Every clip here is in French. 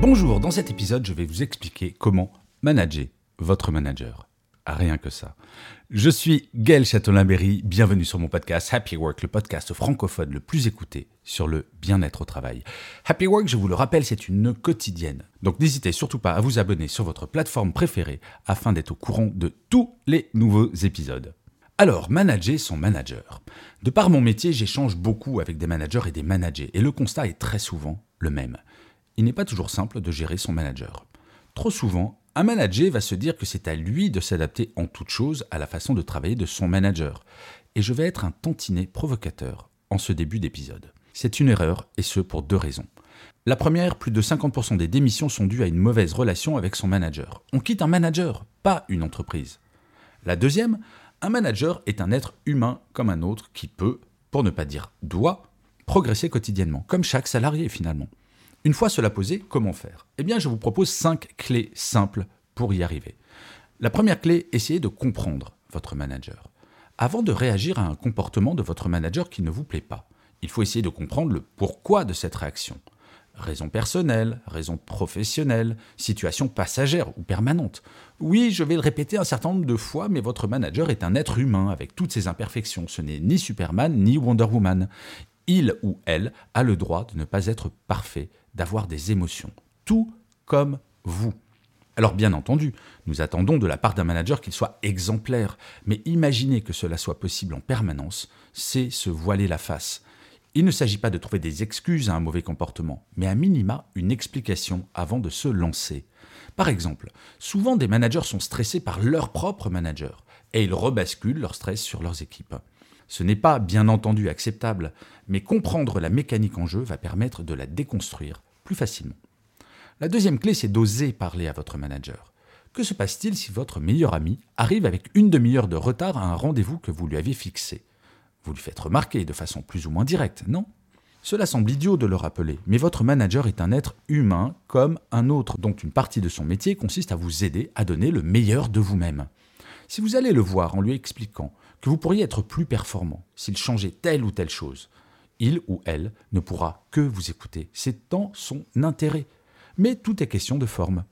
Bonjour, dans cet épisode, je vais vous expliquer comment manager votre manager. Rien que ça. Je suis Gaël Châtelain-Berry, bienvenue sur mon podcast Happy Work, le podcast francophone le plus écouté sur le bien-être au travail. Happy Work, je vous le rappelle, c'est une quotidienne. Donc n'hésitez surtout pas à vous abonner sur votre plateforme préférée afin d'être au courant de tous les nouveaux épisodes. Alors, manager son manager. De par mon métier, j'échange beaucoup avec des managers et des managers, et le constat est très souvent le même. Il n'est pas toujours simple de gérer son manager. Trop souvent, un manager va se dire que c'est à lui de s'adapter en toute chose à la façon de travailler de son manager. Et je vais être un tantinet provocateur en ce début d'épisode. C'est une erreur, et ce pour deux raisons. La première, plus de 50% des démissions sont dues à une mauvaise relation avec son manager. On quitte un manager, pas une entreprise. La deuxième, un manager est un être humain comme un autre qui peut, pour ne pas dire doit, progresser quotidiennement, comme chaque salarié finalement. Une fois cela posé, comment faire? Eh bien, je vous propose cinq clés simples pour y arriver. La première clé, essayez de comprendre votre manager. Avant de réagir à un comportement de votre manager qui ne vous plaît pas, il faut essayer de comprendre le pourquoi de cette réaction. Raison personnelle, raison professionnelle, situation passagère ou permanente. Oui, je vais le répéter un certain nombre de fois, mais votre manager est un être humain avec toutes ses imperfections. Ce n'est ni Superman ni Wonder Woman. Il ou elle a le droit de ne pas être parfait d'avoir des émotions, tout comme vous. Alors bien entendu, nous attendons de la part d'un manager qu'il soit exemplaire, mais imaginer que cela soit possible en permanence, c'est se voiler la face. Il ne s'agit pas de trouver des excuses à un mauvais comportement, mais à minima une explication avant de se lancer. Par exemple, souvent des managers sont stressés par leur propre manager, et ils rebasculent leur stress sur leurs équipes. Ce n'est pas bien entendu acceptable, mais comprendre la mécanique en jeu va permettre de la déconstruire plus facilement. La deuxième clé, c'est d'oser parler à votre manager. Que se passe-t-il si votre meilleur ami arrive avec une demi-heure de retard à un rendez-vous que vous lui avez fixé? Vous lui faites remarquer de façon plus ou moins directe, non? Cela semble idiot de le rappeler, mais votre manager est un être humain comme un autre, dont une partie de son métier consiste à vous aider à donner le meilleur de vous-même. Si vous allez le voir en lui expliquant que vous pourriez être plus performant s'il changeait telle ou telle chose, il ou elle ne pourra que vous écouter. C'est dans son intérêt. Mais tout est question de forme.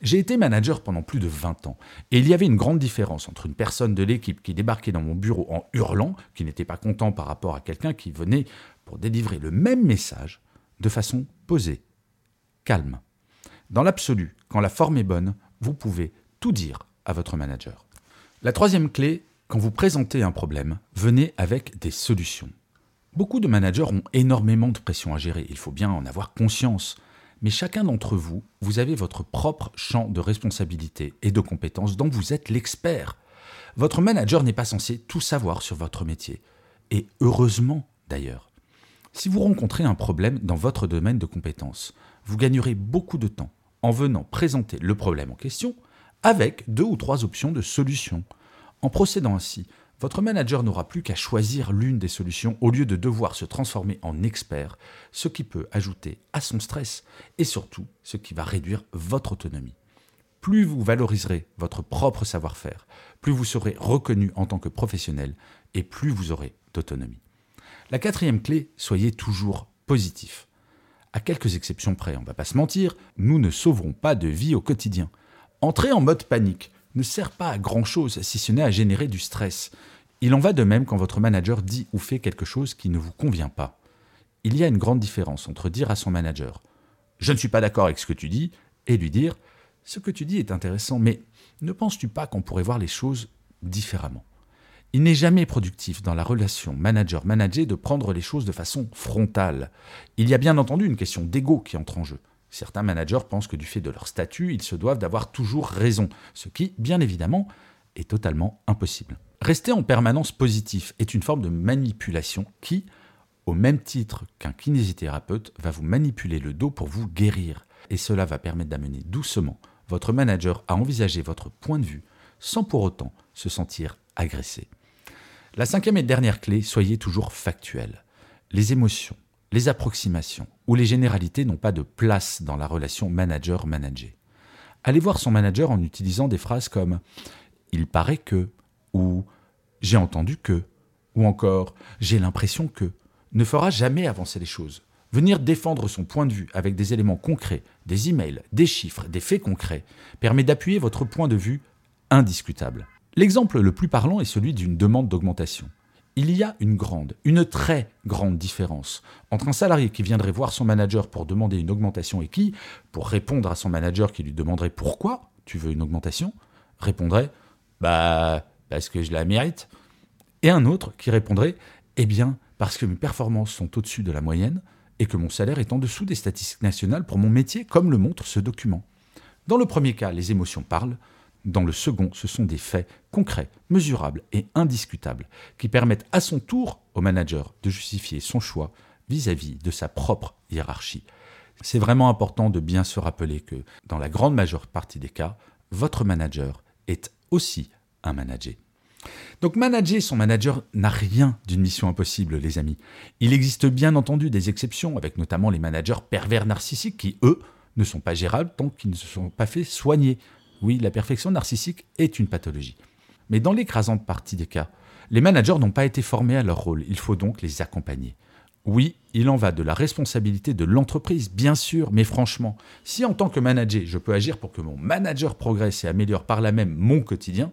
J'ai été manager pendant plus de 20 ans, et il y avait une grande différence entre une personne de l'équipe qui débarquait dans mon bureau en hurlant, qui n'était pas content par rapport à quelqu'un qui venait pour délivrer le même message de façon posée, calme. Dans l'absolu, quand la forme est bonne, vous pouvez tout dire à votre manager. La troisième clé, quand vous présentez un problème, venez avec des solutions. Beaucoup de managers ont énormément de pression à gérer, il faut bien en avoir conscience. Mais chacun d'entre vous, vous avez votre propre champ de responsabilité et de compétences dont vous êtes l'expert. Votre manager n'est pas censé tout savoir sur votre métier. Et heureusement d'ailleurs. Si vous rencontrez un problème dans votre domaine de compétences, vous gagnerez beaucoup de temps en venant présenter le problème en question avec deux ou trois options de solution. En procédant ainsi, votre manager n'aura plus qu'à choisir l'une des solutions au lieu de devoir se transformer en expert, ce qui peut ajouter à son stress et surtout ce qui va réduire votre autonomie. Plus vous valoriserez votre propre savoir-faire, plus vous serez reconnu en tant que professionnel et plus vous aurez d'autonomie. La quatrième clé, soyez toujours positif. À quelques exceptions près, on ne va pas se mentir, nous ne sauverons pas de vie au quotidien. Entrer en mode panique ne sert pas à grand-chose si ce n'est à générer du stress. Il en va de même quand votre manager dit ou fait quelque chose qui ne vous convient pas. Il y a une grande différence entre dire à son manager ⁇ Je ne suis pas d'accord avec ce que tu dis ⁇ et lui dire ⁇ Ce que tu dis est intéressant, mais ne penses-tu pas qu'on pourrait voir les choses différemment ?⁇ Il n'est jamais productif dans la relation manager-manager de prendre les choses de façon frontale. Il y a bien entendu une question d'ego qui entre en jeu. Certains managers pensent que du fait de leur statut, ils se doivent d'avoir toujours raison, ce qui, bien évidemment, est totalement impossible. Rester en permanence positif est une forme de manipulation qui, au même titre qu'un kinésithérapeute, va vous manipuler le dos pour vous guérir. Et cela va permettre d'amener doucement votre manager à envisager votre point de vue sans pour autant se sentir agressé. La cinquième et dernière clé, soyez toujours factuel. Les émotions, les approximations ou les généralités n'ont pas de place dans la relation manager-manager. Allez voir son manager en utilisant des phrases comme il paraît que ou j'ai entendu que ou encore j'ai l'impression que ne fera jamais avancer les choses. Venir défendre son point de vue avec des éléments concrets, des emails, des chiffres, des faits concrets, permet d'appuyer votre point de vue indiscutable. L'exemple le plus parlant est celui d'une demande d'augmentation. Il y a une grande, une très grande différence entre un salarié qui viendrait voir son manager pour demander une augmentation et qui, pour répondre à son manager qui lui demanderait pourquoi tu veux une augmentation, répondrait Bah, parce que je la mérite. Et un autre qui répondrait Eh bien, parce que mes performances sont au-dessus de la moyenne et que mon salaire est en dessous des statistiques nationales pour mon métier, comme le montre ce document. Dans le premier cas, les émotions parlent. Dans le second, ce sont des faits concrets, mesurables et indiscutables qui permettent à son tour au manager de justifier son choix vis-à-vis de sa propre hiérarchie. C'est vraiment important de bien se rappeler que dans la grande majeure partie des cas, votre manager est aussi un manager. Donc manager son manager n'a rien d'une mission impossible, les amis. Il existe bien entendu des exceptions, avec notamment les managers pervers narcissiques qui, eux, ne sont pas gérables tant qu'ils ne se sont pas fait soigner. Oui, la perfection narcissique est une pathologie. Mais dans l'écrasante partie des cas, les managers n'ont pas été formés à leur rôle, il faut donc les accompagner. Oui, il en va de la responsabilité de l'entreprise, bien sûr, mais franchement, si en tant que manager, je peux agir pour que mon manager progresse et améliore par là même mon quotidien,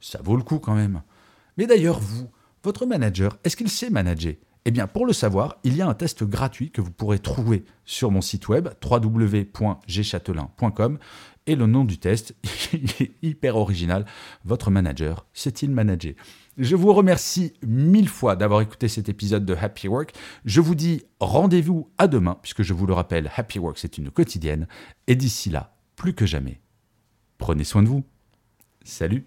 ça vaut le coup quand même. Mais d'ailleurs, vous, votre manager, est-ce qu'il sait manager? Eh bien, pour le savoir, il y a un test gratuit que vous pourrez trouver sur mon site web www.gchatelain.com et le nom du test est hyper original. Votre manager sait-il manager Je vous remercie mille fois d'avoir écouté cet épisode de Happy Work. Je vous dis rendez-vous à demain, puisque je vous le rappelle, Happy Work c'est une quotidienne. Et d'ici là, plus que jamais, prenez soin de vous. Salut